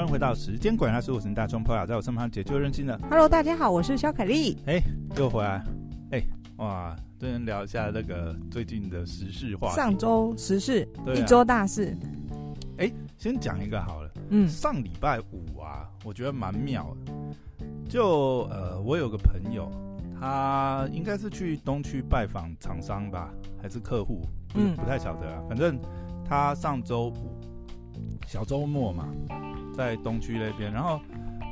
欢迎回到时间管家，是我是大葱朋友，在我身旁解救任性的。Hello，大家好，我是肖凯丽。哎、欸，又回来。哎、欸，哇，跟人聊一下那个最近的时事话题。上周时事，一周大事。哎、欸，先讲一个好了。嗯，上礼拜五啊，我觉得蛮妙的。就呃，我有个朋友，他应该是去东区拜访厂商吧，还是客户？嗯，不太晓得啊。反正他上周五小周末嘛。在东区那边，然后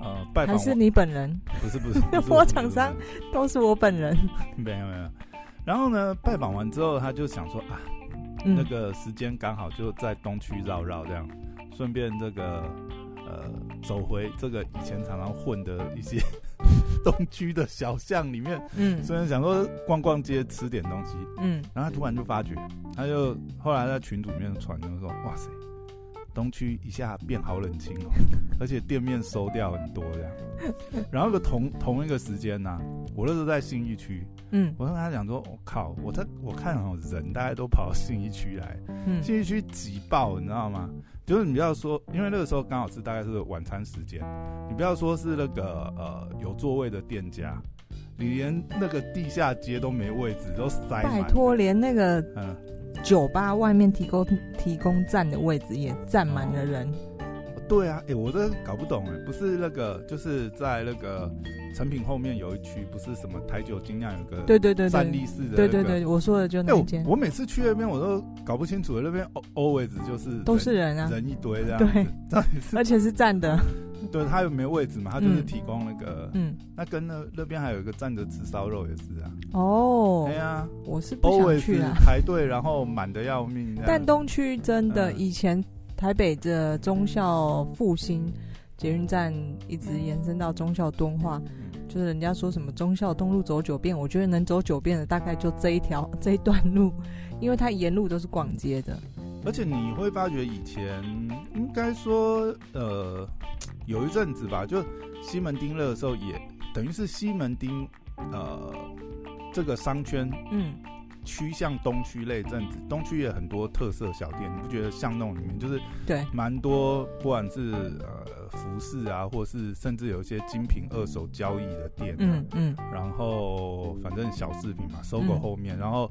呃，拜访还是你本人？不是 不是，我厂商都是我本人。没有没有。然后呢，拜访完之后，他就想说啊，嗯、那个时间刚好就在东区绕绕这样，顺便这个呃，走回这个以前常常混的一些 东区的小巷里面。嗯，虽然想说逛逛街吃点东西，嗯，然后他突然就发觉，他就后来在群组里面传，就说哇塞。东区一下变好冷清哦，而且店面收掉很多这样。然后个同同一个时间呢、啊，我那时候在信义区，嗯，我跟他讲说，我、哦、靠，我在我看哦，人大家都跑到信义区来，嗯，信义区挤爆，你知道吗？就是你不要说，因为那个时候刚好是大概是晚餐时间，你不要说是那个呃有座位的店家，你连那个地下街都没位置，都塞满。拜托，连那个嗯。酒吧外面提供提供站的位置也站满了人。哦，对啊，哎、欸，我都搞不懂哎，不是那个，就是在那个成品后面有一区，不是什么台酒精酿有个对对对站立式的，对对对，我说的就那间。我每次去那边我都搞不清楚，那边 always 就是都是人啊，人一堆这样，对，而且是站的。对，他又没位置嘛，他就是提供那个，嗯，那跟那那边还有一个站着吃烧肉也是啊。哦，对啊，我是不想去啊，排队然后满的要命。但东区真的，以前台北的忠孝复兴捷运站一直延伸到忠孝敦化，就是人家说什么忠孝东路走九遍，我觉得能走九遍的大概就这一条 这一段路，因为它沿路都是逛街的。而且你会发觉以前应该说，呃，有一阵子吧，就西门町那个时候也等于是西门町，呃，这个商圈，嗯，趋向东区那阵子，东区也很多特色小店，你不觉得巷弄里面就是对。蛮多，不管是呃。服饰啊，或是甚至有一些精品二手交易的店，嗯嗯，然后反正小饰品嘛，搜狗后面，嗯、然后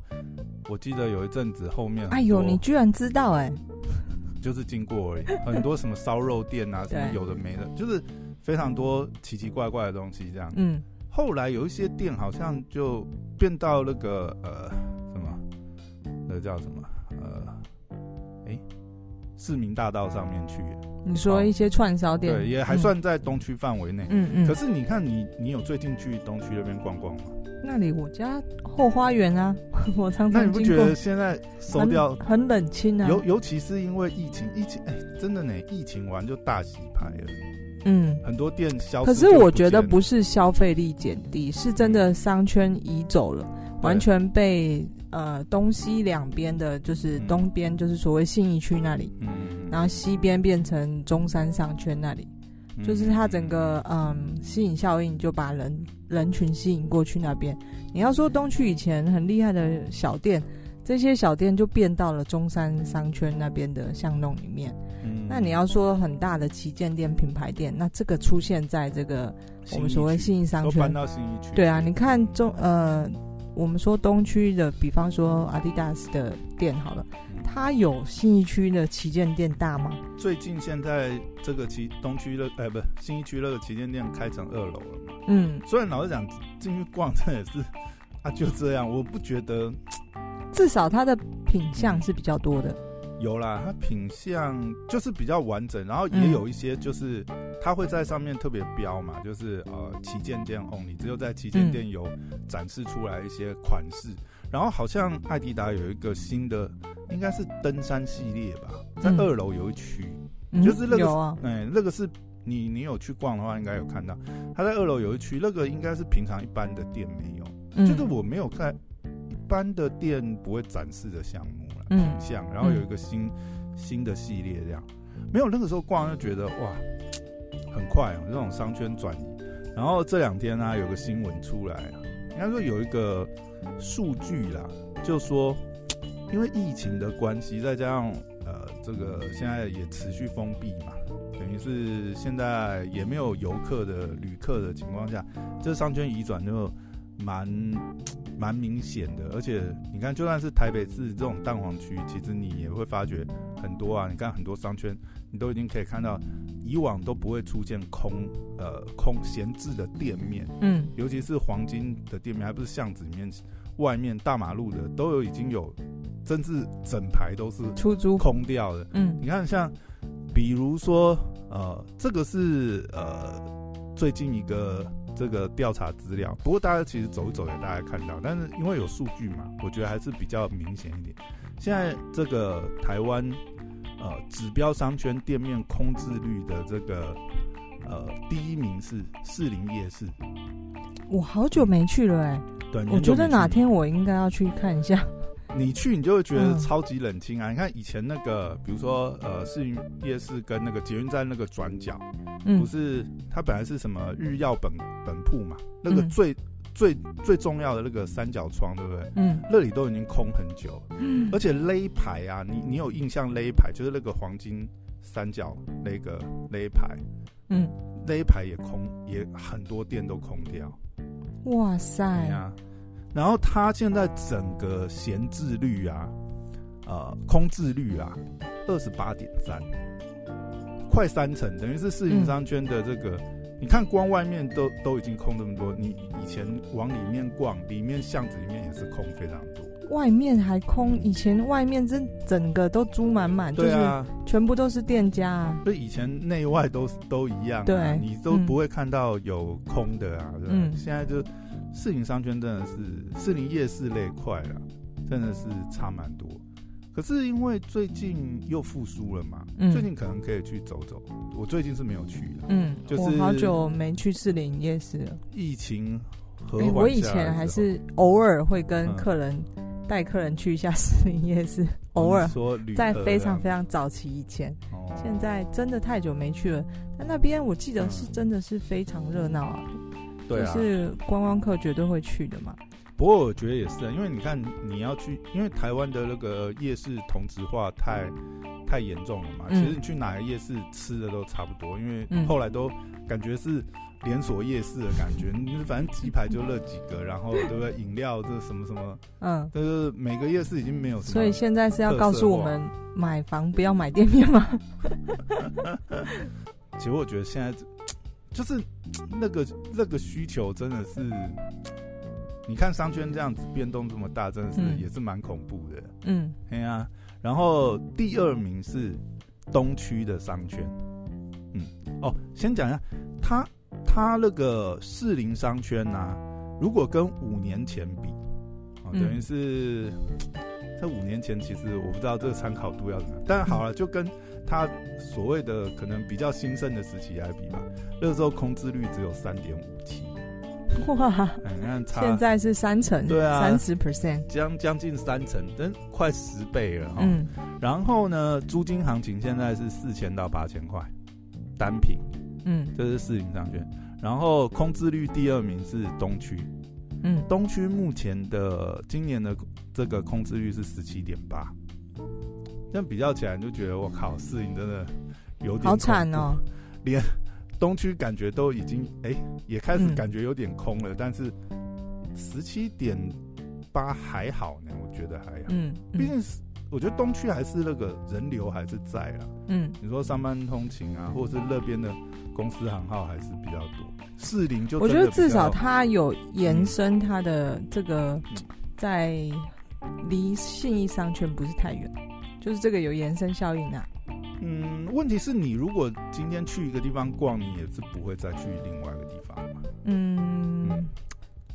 我记得有一阵子后面，哎呦，你居然知道哎、欸，就是经过而已，很多什么烧肉店啊，什么有的没的，就是非常多奇奇怪怪的东西这样，嗯，后来有一些店好像就变到那个呃那叫什么呃，哎。市民大道上面去，你说一些串烧店，对，也还算在东区范围内。嗯嗯。可是你看你，你你有最近去东区那边逛逛吗？那里我家后花园啊，我常常。那你不觉得现在收掉很，很冷清啊？尤尤其是因为疫情，疫情哎、欸，真的呢，疫情完就大洗牌了。嗯，很多店消失。可是我觉得不是消费力减低，是真的商圈移走了，完全被。呃，东西两边的，就是东边就是所谓信义区那里，嗯，然后西边变成中山商圈那里，嗯、就是它整个嗯吸引效应就把人人群吸引过去那边。你要说东区以前很厉害的小店，这些小店就变到了中山商圈那边的巷弄里面。嗯，那你要说很大的旗舰店、品牌店，那这个出现在这个我们所谓信义商圈，都搬到信义区。对啊，你看中呃。我们说东区的，比方说 Adidas 的店好了，它有新义区的旗舰店大吗？最近现在这个旗东区的，哎、欸，不，新义区那个旗舰店开成二楼了嘛。嗯，虽然老实讲，进去逛这也是啊，就这样，我不觉得。至少它的品相是比较多的。有啦，它品相就是比较完整，然后也有一些就是它会在上面特别标嘛，就是呃旗舰店 only，只有在旗舰店有展示出来一些款式。嗯、然后好像艾迪达有一个新的，应该是登山系列吧，在二楼有一区，嗯、就是那个，哎、那个是你你有去逛的话，应该有看到，他在二楼有一区，那个应该是平常一般的店没有，嗯、就是我没有看一般的店不会展示的项目。品相，然后有一个新、嗯、新的系列这样，没有那个时候逛就觉得哇，很快哦，这种商圈转移。然后这两天呢、啊，有个新闻出来啊，应该说有一个数据啦，就说因为疫情的关系，再加上呃这个现在也持续封闭嘛，等于是现在也没有游客的旅客的情况下，这商圈移转就蛮蛮明显的。而且你看，就算是台北市这种蛋黄区，其实你也会发觉很多啊。你看很多商圈，你都已经可以看到，以往都不会出现空呃空闲置的店面，嗯，尤其是黄金的店面，还不是巷子里面。外面大马路的都有已经有，甚至整排都是出租空掉的。嗯，你看像，比如说呃，这个是呃最近一个这个调查资料，不过大家其实走一走也大家看到，但是因为有数据嘛，我觉得还是比较明显一点。现在这个台湾呃指标商圈店面空置率的这个呃第一名是士林夜市，我好久没去了哎、欸。对，我觉得哪天我应该要去看一下。你去，你就会觉得超级冷清啊！嗯、你看以前那个，比如说呃，士林夜市跟那个捷运站那个转角，嗯、不是它本来是什么日曜本本铺嘛？那个最、嗯、最最重要的那个三角窗，对不对？嗯，那里都已经空很久。嗯，而且勒牌啊，你你有印象勒牌就是那个黄金三角那个勒牌，嗯，勒牌也空，也很多店都空掉。哇塞！啊，然后它现在整个闲置率啊，呃，空置率啊，二十八点三，快三成，等于是士林商圈的这个，嗯、你看光外面都都已经空这么多，你以前往里面逛，里面巷子里面也是空非常多，外面还空，以前外面真整个都租满满，对啊，全部都是店家啊，所以以前内外都都一样，啊，对，你都不会看到有空的啊，嗯，现在就。士林商圈真的是士林夜市那一块了，真的是差蛮多。可是因为最近又复苏了嘛，嗯、最近可能可以去走走。我最近是没有去的，嗯，就是我好久没去士林夜市了。疫情和、欸、我以前还是偶尔会跟客人带、嗯、客人去一下士林夜市，偶尔在非常非常早期以前，哦、现在真的太久没去了。但那边我记得是真的是非常热闹啊。对啊，是观光客绝对会去的嘛。不过我觉得也是啊，因为你看你要去，因为台湾的那个夜市同质化太太严重了嘛。嗯、其实你去哪个夜市吃的都差不多，因为后来都感觉是连锁夜市的感觉。你、嗯、反正鸡排就那几个，然后对不对？饮料这什么什么，嗯，就是每个夜市已经没有什么。所以现在是要告诉我们，买房不要买店面吗？其实我觉得现在。就是那个那个需求真的是，你看商圈这样子变动这么大，真的是也是蛮恐怖的。嗯，对啊。然后第二名是东区的商圈。嗯，哦，先讲一下，它它那个士林商圈呐、啊，如果跟五年前比，哦，等于是在五年前，其实我不知道这个参考度要怎么样。但好了，就跟。它所谓的可能比较兴盛的时期来比嘛，那个时候空置率只有三点五七，哇！你看差，现在是三成，对啊，三十 percent，将将近三成，真快十倍了。嗯，然后呢，租金行情现在是四千到八千块单品，嗯，这是士林商圈。然后空置率第二名是东区，嗯，东区目前的今年的这个空置率是十七点八。这样比较起来，你就觉得我靠，士林真的有点好惨哦，连东区感觉都已经哎、欸，也开始感觉有点空了。嗯、但是十七点八还好呢，我觉得还好。嗯，毕竟是我觉得东区还是那个人流还是在啊。嗯，你说上班通勤啊，或者是那边的公司行号还是比较多。士林就我觉得至少它有延伸它的这个在离信义商圈不是太远。就是这个有延伸效应啊。嗯，问题是你如果今天去一个地方逛，你也是不会再去另外一个地方嘛。嗯，嗯，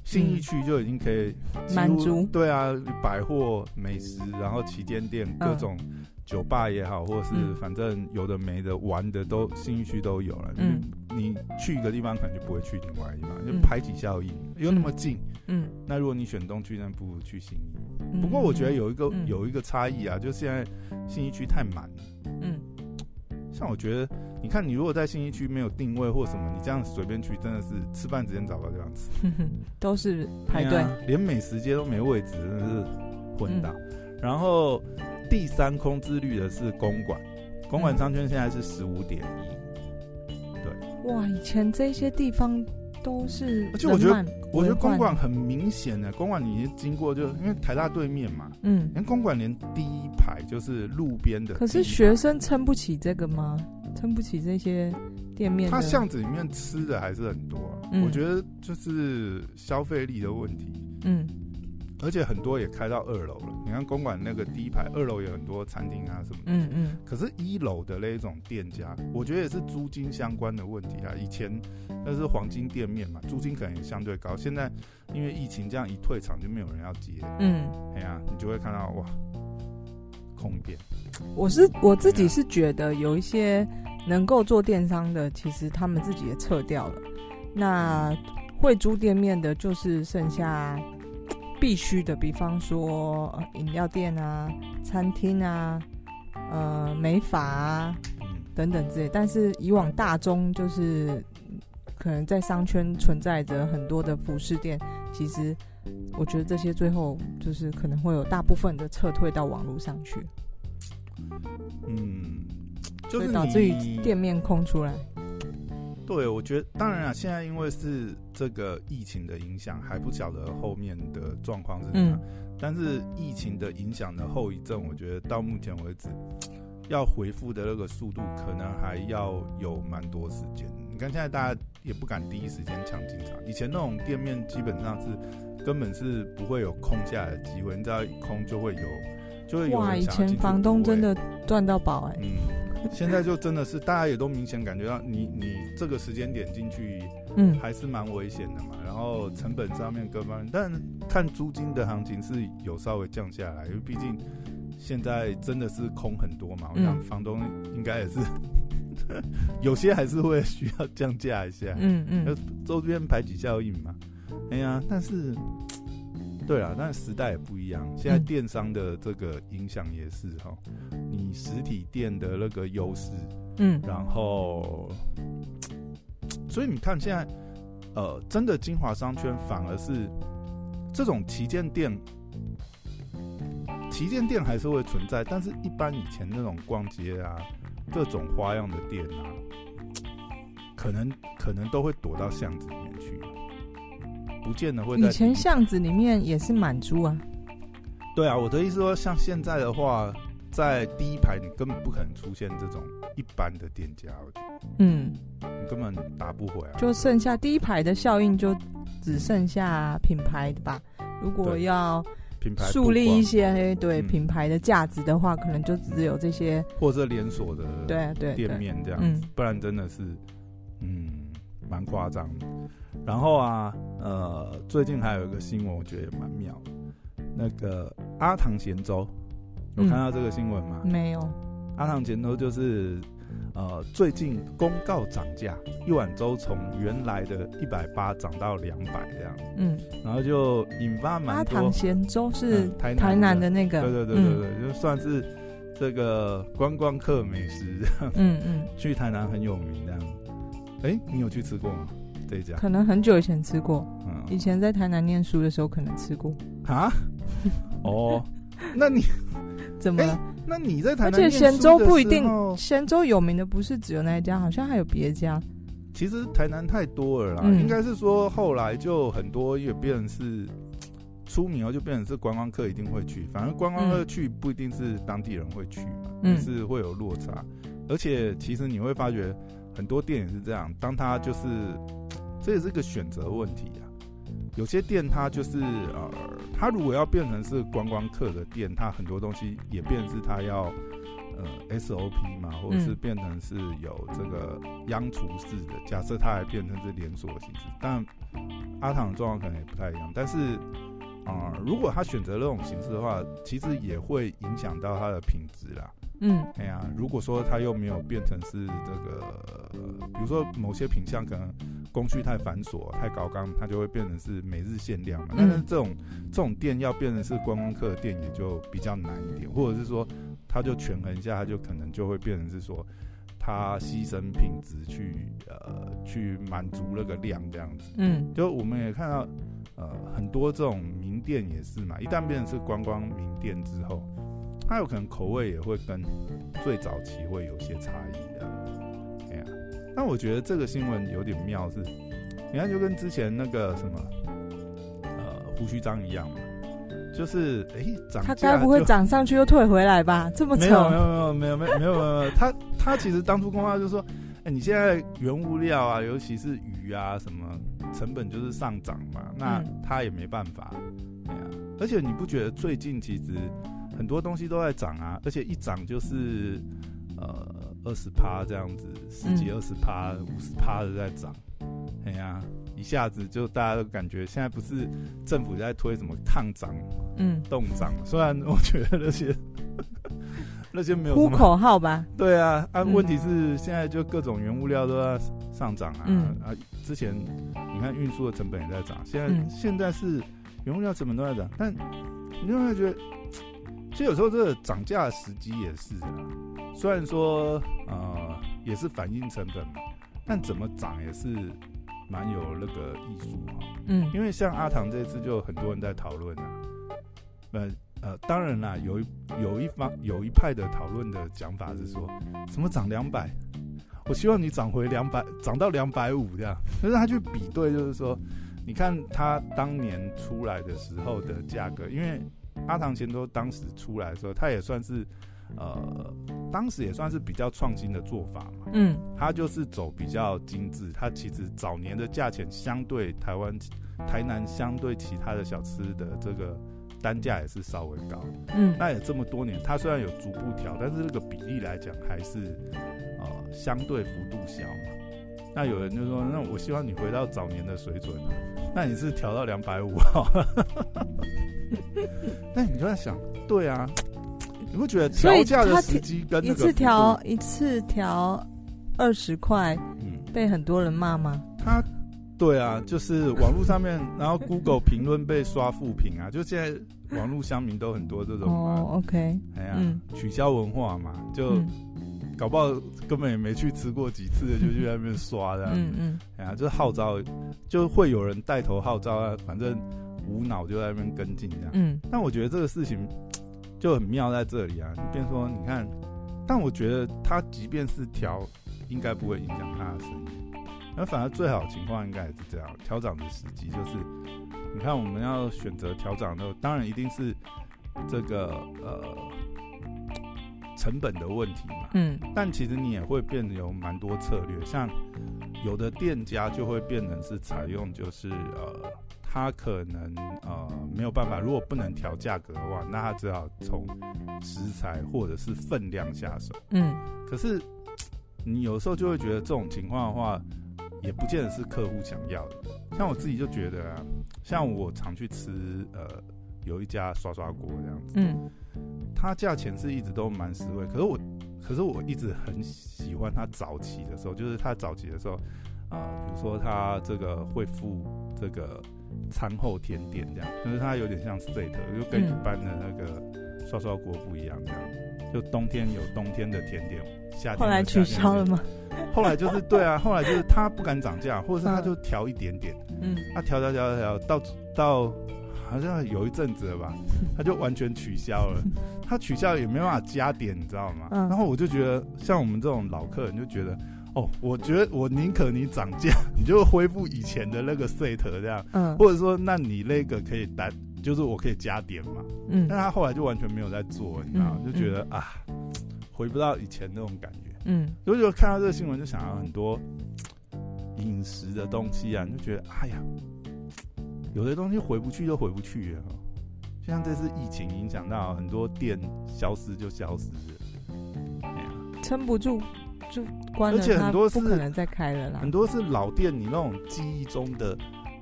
信义区就已经可以满足。对啊，百货、美食，然后旗舰店、各种酒吧也好，或者是反正有的没的玩的都信义区都有了。嗯，你去一个地方可能就不会去另外一个地方，就排挤效应，又那么近。嗯，那如果你选东区，那不如去新义。不过我觉得有一个、嗯、有一个差异啊，就是现在新义区太满了。嗯，像我觉得，你看你如果在新义区没有定位或什么，你这样随便去，真的是吃饭时间找不到地方吃，都是排队、啊，连美食街都没位置，真的是混打。嗯、然后第三空置率的是公馆，公馆商圈现在是十五点一，哇，以前这些地方都是，而且我觉得，我觉得公馆很明显的，公馆你经过就因为台大对面嘛，嗯，连公馆连第一排就是路边的，可是学生撑不起这个吗？撑不起这些店面？他巷子里面吃的还是很多，啊，嗯，我觉得就是消费力的问题，嗯。而且很多也开到二楼了。你看公馆那个第一排，二楼有很多餐厅啊什么的。嗯嗯。可是，一楼的那种店家，我觉得也是租金相关的问题啊。以前那是黄金店面嘛，租金可能也相对高。现在因为疫情这样一退场，就没有人要接。嗯。哎呀，你就会看到哇，空店。我是我自己是觉得有一些能够做电商的，其实他们自己也撤掉了。那会租店面的，就是剩下。必须的，比方说饮料店啊、餐厅啊、呃美发啊等等之类。但是以往大中就是可能在商圈存在着很多的服饰店，其实我觉得这些最后就是可能会有大部分的撤退到网络上去。嗯，所以导致于店面空出来。对，我觉得当然啊，现在因为是这个疫情的影响，还不晓得后面的状况是怎样。嗯、但是疫情的影响的后遗症，我觉得到目前为止，要回复的那个速度，可能还要有蛮多时间。你看现在大家也不敢第一时间抢进场，以前那种店面基本上是根本是不会有空下来的机会，你知道一空就会有，就会有。哇，以前房东真的赚到宝哎。嗯。现在就真的是大家也都明显感觉到你，你你这个时间点进去，嗯，还是蛮危险的嘛。然后成本上面各方面，但看租金的行情是有稍微降下来，因为毕竟现在真的是空很多嘛。我想房东应该也是 有些还是会需要降价一下，嗯嗯，周边排挤效应嘛。哎呀，但是。对啊，但时代也不一样。现在电商的这个影响也是哈，你实体店的那个优势，嗯，然后，所以你看现在，呃，真的精华商圈反而是这种旗舰店，旗舰店还是会存在，但是一般以前那种逛街啊，各种花样的店啊，可能可能都会躲到巷子里面去。不见得会。以前巷子里面也是满租啊。对啊，我的意思说，像现在的话，在第一排你根本不可能出现这种一般的店家，我觉得。嗯。你根本打不回来。就剩下第一排的效应，就只剩下品牌的吧。如果要品牌树立一些对品牌的价值的话，可能就只有这些或者连锁的对对店面这样子，不然真的是嗯。蛮夸张的，然后啊，呃，最近还有一个新闻，我觉得也蛮妙。那个阿唐咸粥，有看到这个新闻吗？没有。阿唐咸粥就是，呃，最近公告涨价，一碗粥从原来的一百八涨到两百这样。嗯。然后就引发蛮多。阿唐咸粥是台台南的那个。对对对对对，嗯、就算是这个观光客美食。嗯嗯。去台南很有名这样。哎、欸，你有去吃过吗？这一家可能很久以前吃过，嗯，以前在台南念书的时候可能吃过。啊？哦，那你怎么？那你在台南？而且咸州不一定，咸州有名的不是只有那一家，好像还有别家。其实台南太多了啦，嗯、应该是说后来就很多也变成是出名后就变成是观光客一定会去，反正观光客去不一定是当地人会去嘛，嗯，是会有落差。而且其实你会发觉。很多店也是这样，当他就是，这也是个选择问题啊。有些店它就是呃，它如果要变成是观光客的店，它很多东西也变成是它要呃 SOP 嘛，或者是变成是有这个央厨式的。假设它还变成是连锁形式，但阿唐的状况可能也不太一样。但是啊、呃，如果他选择那种形式的话，其实也会影响到它的品质啦。嗯，哎呀，如果说它又没有变成是这个，比如说某些品相可能工序太繁琐、太高纲，它就会变成是每日限量嘛。但是这种这种店要变成是观光客的店，也就比较难一点，或者是说，它就权衡一下，它就可能就会变成是说，他牺牲品质去呃去满足那个量这样子。嗯，就我们也看到呃很多这种名店也是嘛，一旦变成是观光名店之后。它有可能口味也会跟最早期会有些差异的，哎呀，但我觉得这个新闻有点妙是，你看就跟之前那个什么呃胡须章一样嘛，就是哎涨，它该不会涨上去又退回来吧？这么没有没有没有没有没有没有没有，他他其实当初公告就是说，哎你现在原物料啊，尤其是鱼啊什么成本就是上涨嘛，那他也没办法，对啊，而且你不觉得最近其实很多东西都在涨啊，而且一涨就是。呃，二十趴这样子，十几二十趴、五十趴的在涨，哎呀，一下子就大家都感觉现在不是政府在推什么抗涨、嗯，冻涨，虽然我觉得那些 那些没有呼口号吧，对啊，啊，问题是现在就各种原物料都在上涨啊，嗯、啊，之前你看运输的成本也在涨，现在、嗯、现在是原物料成本都在涨，但你有没有觉得，其实有时候这个涨价的时机也是啊。虽然说，呃，也是反映成本嘛，但怎么涨也是蛮有那个艺术哈。嗯，因为像阿唐这次就很多人在讨论啊，呃呃，当然啦，有一有一方有一派的讨论的讲法是说，什么涨两百，我希望你涨回两百，涨到两百五这样。可是他去比对，就是说，你看他当年出来的时候的价格，因为阿唐钱多当时出来的时候，他也算是。呃，当时也算是比较创新的做法嘛。嗯，他就是走比较精致。他其实早年的价钱相对台湾、台南相对其他的小吃的这个单价也是稍微高。嗯，那也这么多年，他虽然有逐步调，但是这个比例来讲还是呃相对幅度小嘛。那有人就说，那我希望你回到早年的水准啊。那你是调到两百五哈。那你就在想，对啊。你不觉得调价的时机跟那个一次调一次调二十块，嗯，被很多人骂吗？他，对啊，就是网络上面，然后 Google 评论被刷负评啊，就现在网络乡民都很多这种哦，OK，哎呀，嗯、取消文化嘛，就、嗯、搞不好根本也没去吃过几次，就去那边刷这样，嗯嗯，哎呀，就是号召，就会有人带头号召啊，反正无脑就在那边跟进这样，嗯，但我觉得这个事情。就很妙在这里啊！你变说，你看，但我觉得他即便是调，应该不会影响他的生意。那反而最好的情况应该也是这样，调涨的时机就是，你看我们要选择调涨的，当然一定是这个呃成本的问题嘛。嗯。但其实你也会变得有蛮多策略，像有的店家就会变成是采用就是呃。他可能呃没有办法，如果不能调价格的话，那他只好从食材或者是分量下手。嗯，可是你有时候就会觉得这种情况的话，也不见得是客户想要的。像我自己就觉得啊，像我常去吃呃有一家刷刷锅这样子，嗯，它价钱是一直都蛮实惠，可是我可是我一直很喜欢它早期的时候，就是它早期的时候啊，呃，比如说它这个会付这个。餐后甜点这样，就是它有点像 set，就跟一般的那个刷刷锅不一样，这样。就冬天有冬天的甜点，夏天，后来取消了吗？后来就是对啊，后来就是他 不敢涨价，或者是他就调一点点，嗯，他调调调调到到好像有一阵子了吧，他就完全取消了。他取消也没办法加点，你知道吗？然后我就觉得，像我们这种老客人就觉得。哦，我觉得我宁可你涨价，你就恢复以前的那个 set 这样，嗯，或者说那你那个可以单，就是我可以加点嘛，嗯，但他后来就完全没有在做，你知道，就觉得啊，回不到以前那种感觉，嗯，所以就看到这个新闻就想到很多饮食的东西啊，你就觉得哎呀，有的东西回不去就回不去了，就像这次疫情影响到很多店消失就消失了，哎呀，撑不住。就关了，而且很多是不可能再开了啦。很多是老店，你那种记忆中的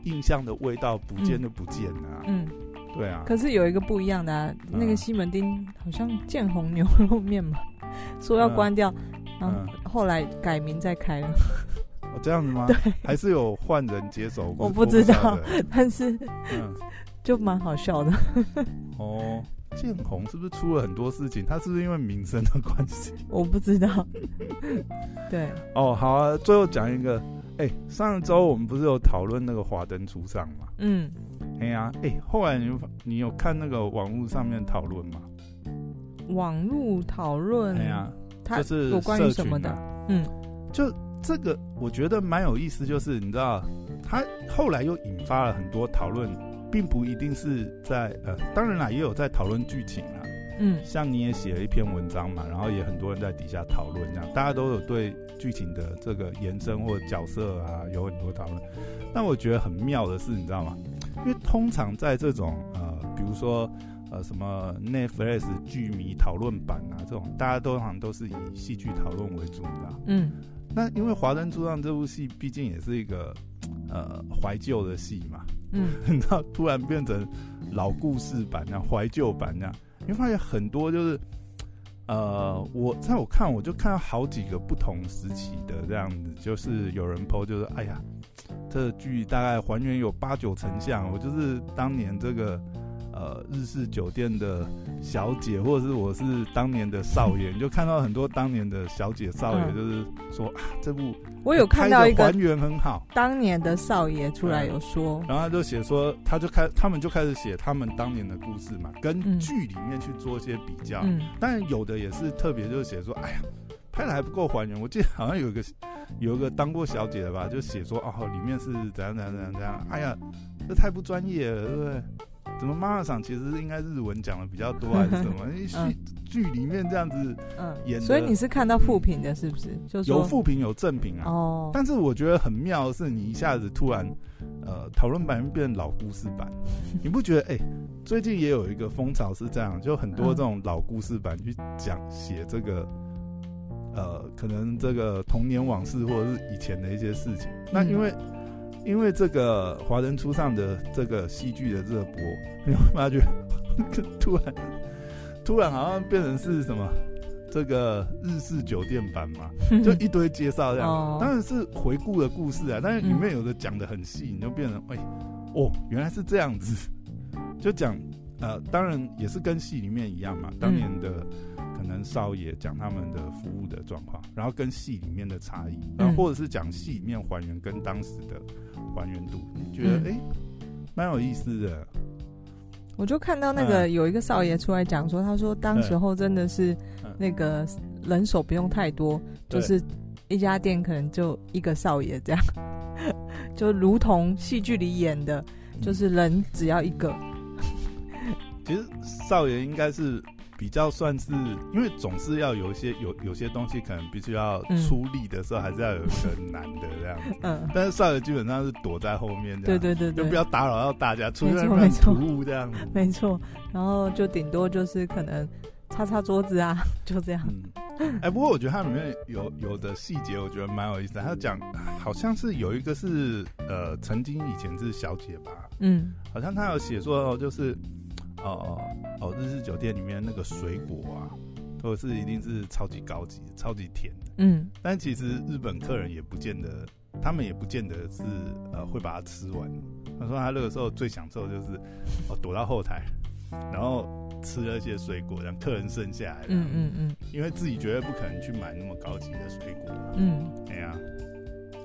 印象的味道不见就不见了。嗯，对啊。可是有一个不一样的啊，那个西门町好像建红牛肉面嘛，说要关掉，然后后来改名再开了。哦，这样子吗？对，还是有换人接手。我不知道，但是就蛮好笑的。哦。建宏是不是出了很多事情？他是不是因为民生的关系？我不知道。对。哦，好啊，最后讲一个。哎、欸，上周我们不是有讨论那个华灯初上吗？嗯。哎呀，哎，后来你有你有看那个网络上面讨论吗？网络讨论。哎呀，就是有关于什么的？嗯，就这个我觉得蛮有意思，就是你知道，他后来又引发了很多讨论，并不一定是在呃，当然啦，也有在讨论剧情啦。嗯，像你也写了一篇文章嘛，然后也很多人在底下讨论，这样大家都有对剧情的这个延伸或角色啊有很多讨论。但我觉得很妙的是，你知道吗？因为通常在这种呃，比如说呃什么 Netflix 剧迷讨论版啊这种，大家都好像都是以戏剧讨论为主你知道。嗯。那因为《华灯初上》这部戏毕竟也是一个呃怀旧的戏嘛，嗯，然后突然变成老故事版那样怀旧版那样，你会发现很多就是呃，我在我看我就看到好几个不同时期的这样子，就是有人 po 就是哎呀，这剧大概还原有八九成像，我就是当年这个。呃，日式酒店的小姐，或者是我是当年的少爷，你就看到很多当年的小姐少爷，就是说、嗯、啊，这部我有看到一个还原很好，当年的少爷出来有说，然后他就写说，他就开他们就开始写他们当年的故事嘛，跟剧里面去做一些比较，嗯，但有的也是特别就是写说，哎呀，拍的还不够还原，我记得好像有一个有一个当过小姐的吧，就写说哦，里面是怎样怎样怎样怎样，哎呀，这太不专业了，对不对？怎么妈妈桑其实应该日文讲的比较多还是什么？因为剧剧里面这样子演，嗯，所以你是看到负评的，是不是？就有负评有正评啊。哦。但是我觉得很妙的是，你一下子突然，呃，讨论版变成老故事版，你不觉得？哎、欸，最近也有一个风潮是这样，就很多这种老故事版去讲写这个，呃，可能这个童年往事或者是以前的一些事情。那因为。因为这个华人初上的这个戏剧的热播，你会发觉？突然突然好像变成是什么？这个日式酒店版嘛，就一堆介绍这样，当然是回顾的故事啊，但是里面有的讲的很细，你就变成哎哦原来是这样子，就讲呃当然也是跟戏里面一样嘛，当年的。可能少爷讲他们的服务的状况，然后跟戏里面的差异，然后或者是讲戏里面还原跟当时的还原度，你觉得哎，蛮、欸、有意思的。我就看到那个有一个少爷出来讲说，他说当时候真的是那个人手不用太多，就是一家店可能就一个少爷这样，就如同戏剧里演的，就是人只要一个。其实少爷应该是。比较算是，因为总是要有一些有有些东西可能必须要出力的时候，还是要有一个男的这样子。嗯。但是少爷基本上是躲在后面这样。对对对对。就不要打扰到大家，出现很突兀这样子。没错。然后就顶多就是可能擦擦桌子啊，就这样。嗯。哎、欸，不过我觉得它里面有有的细节，我觉得蛮有意思的。他讲好像是有一个是呃，曾经以前是小姐吧。嗯。好像他有写说，就是。哦哦，日式酒店里面那个水果啊，都是一定是超级高级、超级甜的。嗯，但其实日本客人也不见得，他们也不见得是呃会把它吃完。他说他那个时候最享受就是哦躲到后台，然后吃了一些水果，让客人剩下来。嗯嗯嗯，因为自己绝对不可能去买那么高级的水果。嗯，哎呀，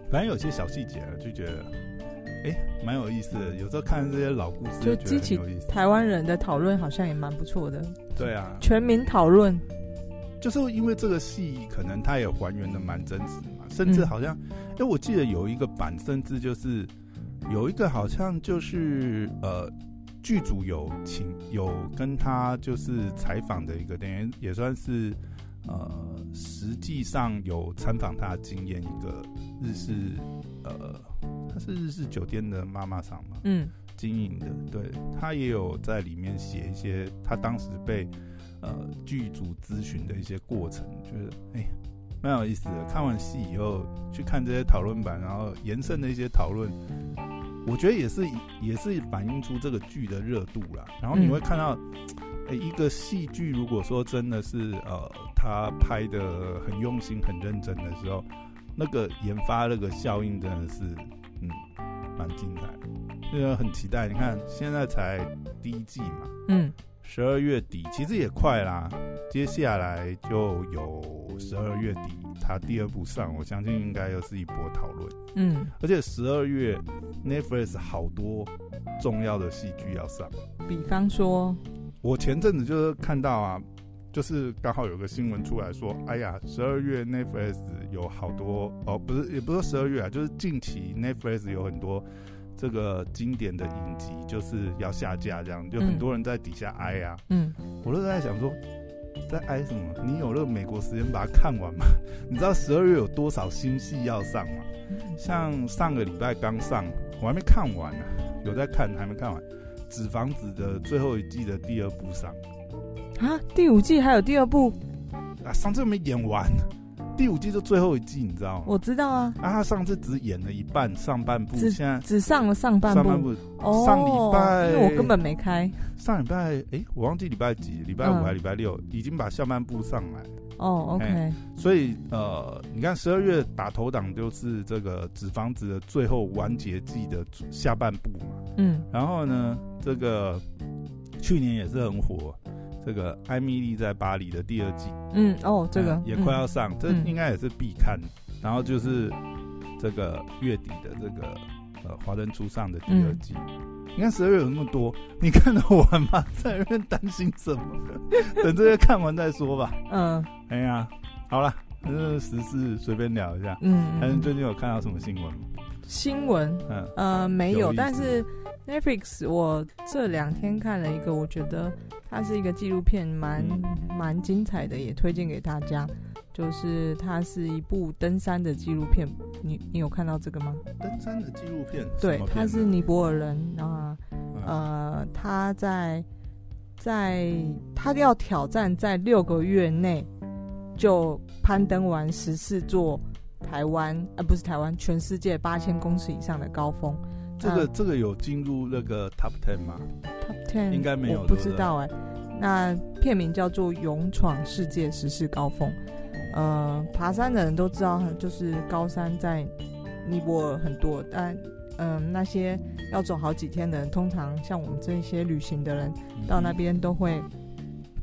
反正有些小细节就觉得。哎，蛮有意思的。有时候看这些老故事，就激起台湾人的讨论，好像也蛮不错的。对啊，全民讨论，就是因为这个戏可能它也还原的蛮真实嘛，甚至好像，哎、嗯，我记得有一个版，甚至就是有一个好像就是呃，剧组有请有跟他就是采访的一个，等于也算是呃，实际上有参访他的经验一个日式呃。他是日式酒店的妈妈桑嘛，嗯，经营的，对，他也有在里面写一些他当时被呃剧组咨询的一些过程，觉得哎，蛮有意思的。看完戏以后去看这些讨论版，然后延伸的一些讨论，我觉得也是也是反映出这个剧的热度啦。然后你会看到，哎、嗯，一个戏剧如果说真的是呃他拍的很用心、很认真的时候，那个研发那个效应真的是。嗯，蛮精彩的，那个很期待。你看，现在才第一季嘛，嗯，十二月底其实也快啦，接下来就有十二月底它第二部上，我相信应该又是一波讨论。嗯，而且十二月 Netflix 好多重要的戏剧要上，比方说，我前阵子就是看到啊，就是刚好有个新闻出来说，哎呀，十二月 Netflix 有好多哦，不是，也不是十二月啊，就是近期 Netflix 有很多这个经典的影集就是要下架，这样就很多人在底下哀啊。嗯，我都在想说，在哀什么？你有那个美国时间把它看完吗？你知道十二月有多少新戏要上吗？像上个礼拜刚上，我还没看完呢、啊，有在看，还没看完。纸房子的最后一季的第二部上。啊，第五季还有第二部？啊，上次没演完，第五季就最后一季，你知道吗？我知道啊，啊，他上次只演了一半上半部，只现在只上了上半部，上半部哦，上礼拜因为我根本没开，上礼拜哎、欸，我忘记礼拜几，礼拜五还是礼拜六，嗯、已经把下半部上来哦，OK，、欸、所以呃，你看十二月打头档就是这个纸房子的最后完结季的下半部嘛，嗯，然后呢？这个去年也是很火，这个《艾米丽在巴黎》的第二季，嗯哦，这个、嗯、也快要上，嗯、这应该也是必看。嗯、然后就是这个月底的这个呃《华灯初上》的第二季。嗯、你看十二月有那么多，你看得完吗？在那边担心什么？等这些看完再说吧。嗯，哎呀，好了，这个时事随便聊一下。嗯，还是最近有看到什么新闻吗？新闻？嗯呃没有，有但是。Netflix，我这两天看了一个，我觉得它是一个纪录片，蛮蛮精彩的，也推荐给大家。就是它是一部登山的纪录片，你你有看到这个吗？登山的纪录片，对，他是尼泊尔人啊，呃，他在在他要挑战在六个月内就攀登完十四座台湾，呃，不是台湾，全世界八千公尺以上的高峰。这个这个有进入那个 Top Ten 吗？Top Ten 应该没有，我不知道哎、欸。那片名叫做《勇闯世界十四高峰》。呃，爬山的人都知道，就是高山在尼泊尔很多，但嗯、呃，那些要走好几天的人，通常像我们这些旅行的人，到那边都会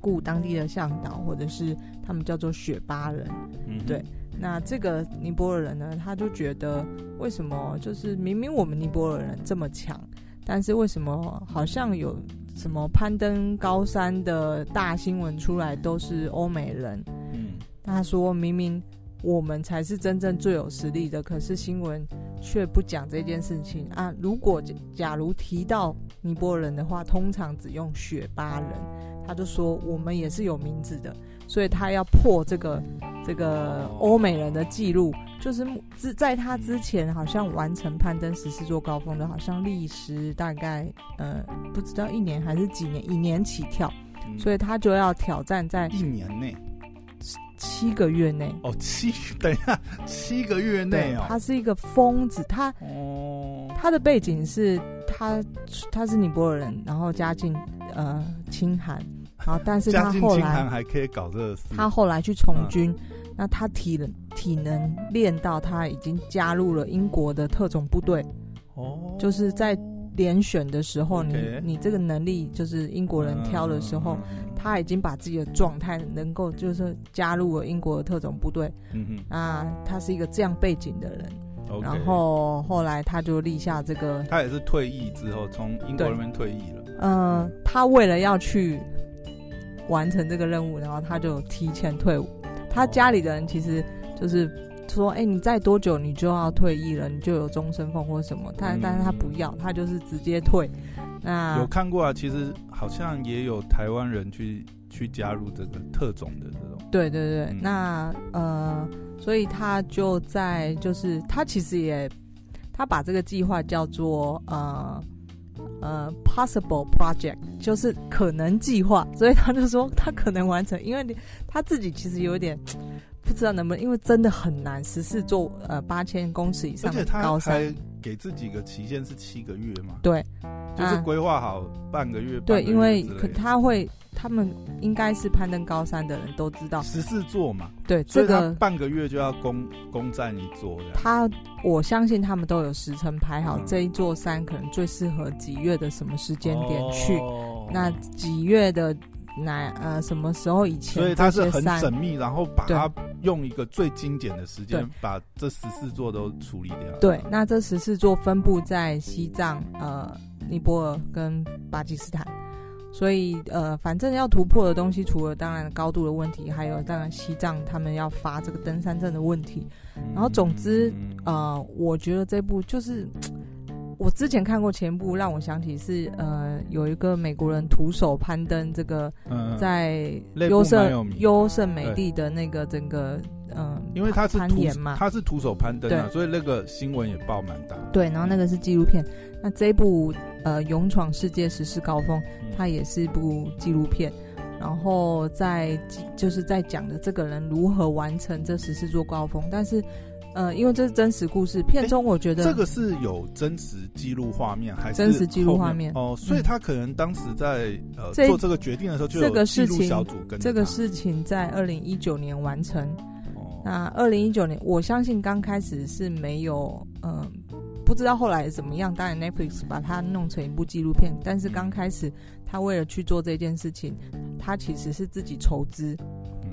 雇当地的向导，或者是他们叫做雪巴人，嗯、对。那这个尼泊尔人呢，他就觉得为什么就是明明我们尼泊尔人这么强，但是为什么好像有什么攀登高山的大新闻出来都是欧美人？嗯，他说明明我们才是真正最有实力的，可是新闻却不讲这件事情啊。如果假如提到尼泊尔人的话，通常只用雪巴人，他就说我们也是有名字的。所以他要破这个这个欧美人的记录，就是之在他之前好像完成攀登十四座高峰的，好像历时大概呃不知道一年还是几年，一年起跳，所以他就要挑战在一年内？七个月内。哦，七 等一下七个月内哦，他是一个疯子，他哦。他的背景是他他是尼泊尔人，然后家境呃清寒。好，但是他后来还可以搞这个事。他后来去从军，嗯、那他体能体能练到他已经加入了英国的特种部队。哦，就是在连选的时候，你你这个能力就是英国人挑的时候，嗯、他已经把自己的状态能够就是加入了英国的特种部队。嗯哼，啊，他是一个这样背景的人。然后后来他就立下这个，他也是退役之后从英国那边退役了。嗯、呃，他为了要去。完成这个任务，然后他就提前退伍。他家里的人其实就是说：“哎、欸，你再多久你就要退役了，你就有终身俸或什么。”但但是他不要，他就是直接退。那有看过啊？其实好像也有台湾人去去加入这个特种的这种。对对对，嗯、那呃，所以他就在就是他其实也他把这个计划叫做呃。呃，possible project 就是可能计划，所以他就说他可能完成，因为你他自己其实有点 不知道能不能，因为真的很难，十四座呃八千公尺以上的高山，而且他还给自己个期限是七个月嘛？对，就是规划好半个月。对，因为可他会。他们应该是攀登高山的人都知道，十四座嘛，对，这个半个月就要攻攻占一座。他，我相信他们都有时辰排好，这一座山可能最适合几月的什么时间点去，那几月的哪呃什么时候以前，所以他是很缜密，然后把它用一个最精简的时间把这十四座都处理掉。对，那这十四座分布在西藏、呃尼泊尔跟巴基斯坦。所以呃，反正要突破的东西，除了当然高度的问题，还有当然西藏他们要发这个登山证的问题。然后总之呃，我觉得这部就是我之前看过前部，让我想起是呃，有一个美国人徒手攀登这个在优胜优胜美地的那个整个。嗯，因为他是攀岩嘛，他是徒手攀登啊，所以那个新闻也报蛮大。对，然后那个是纪录片。那这一部呃，勇闯世界十四高峰，它也是一部纪录片。然后在就是在讲的这个人如何完成这十四座高峰。但是呃，因为这是真实故事，片中我觉得这个是有真实记录画面还是真实记录画面哦？所以他可能当时在呃做这个决定的时候，就有记录小组跟这个事情在二零一九年完成。那二零一九年，我相信刚开始是没有，嗯、呃，不知道后来怎么样。当然，Netflix 把它弄成一部纪录片，但是刚开始他为了去做这件事情，他其实是自己筹资，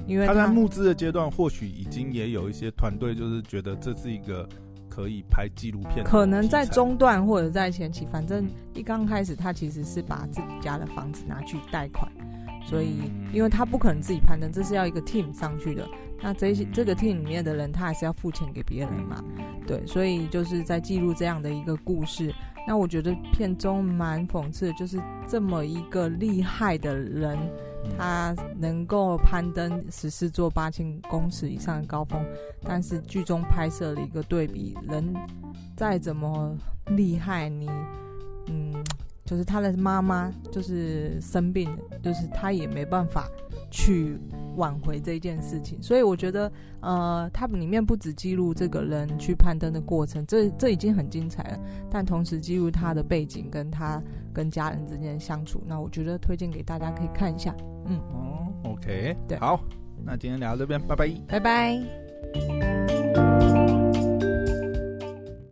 因为他，他在募资的阶段，或许已经也有一些团队就是觉得这是一个可以拍纪录片，可能在中段或者在前期，反正一刚开始他其实是把自己家的房子拿去贷款。所以，因为他不可能自己攀登，这是要一个 team 上去的。那这些这个 team 里面的人，他还是要付钱给别人嘛？对，所以就是在记录这样的一个故事。那我觉得片中蛮讽刺的，就是这么一个厉害的人，他能够攀登十四座八千公尺以上的高峰，但是剧中拍摄了一个对比，人再怎么厉害，你嗯。就是他的妈妈就是生病，就是他也没办法去挽回这件事情，所以我觉得，呃，他里面不只记录这个人去攀登的过程，这这已经很精彩了，但同时记录他的背景跟他跟家人之间的相处，那我觉得推荐给大家可以看一下，嗯，哦，OK，对，好，那今天聊到这边，拜拜，拜拜。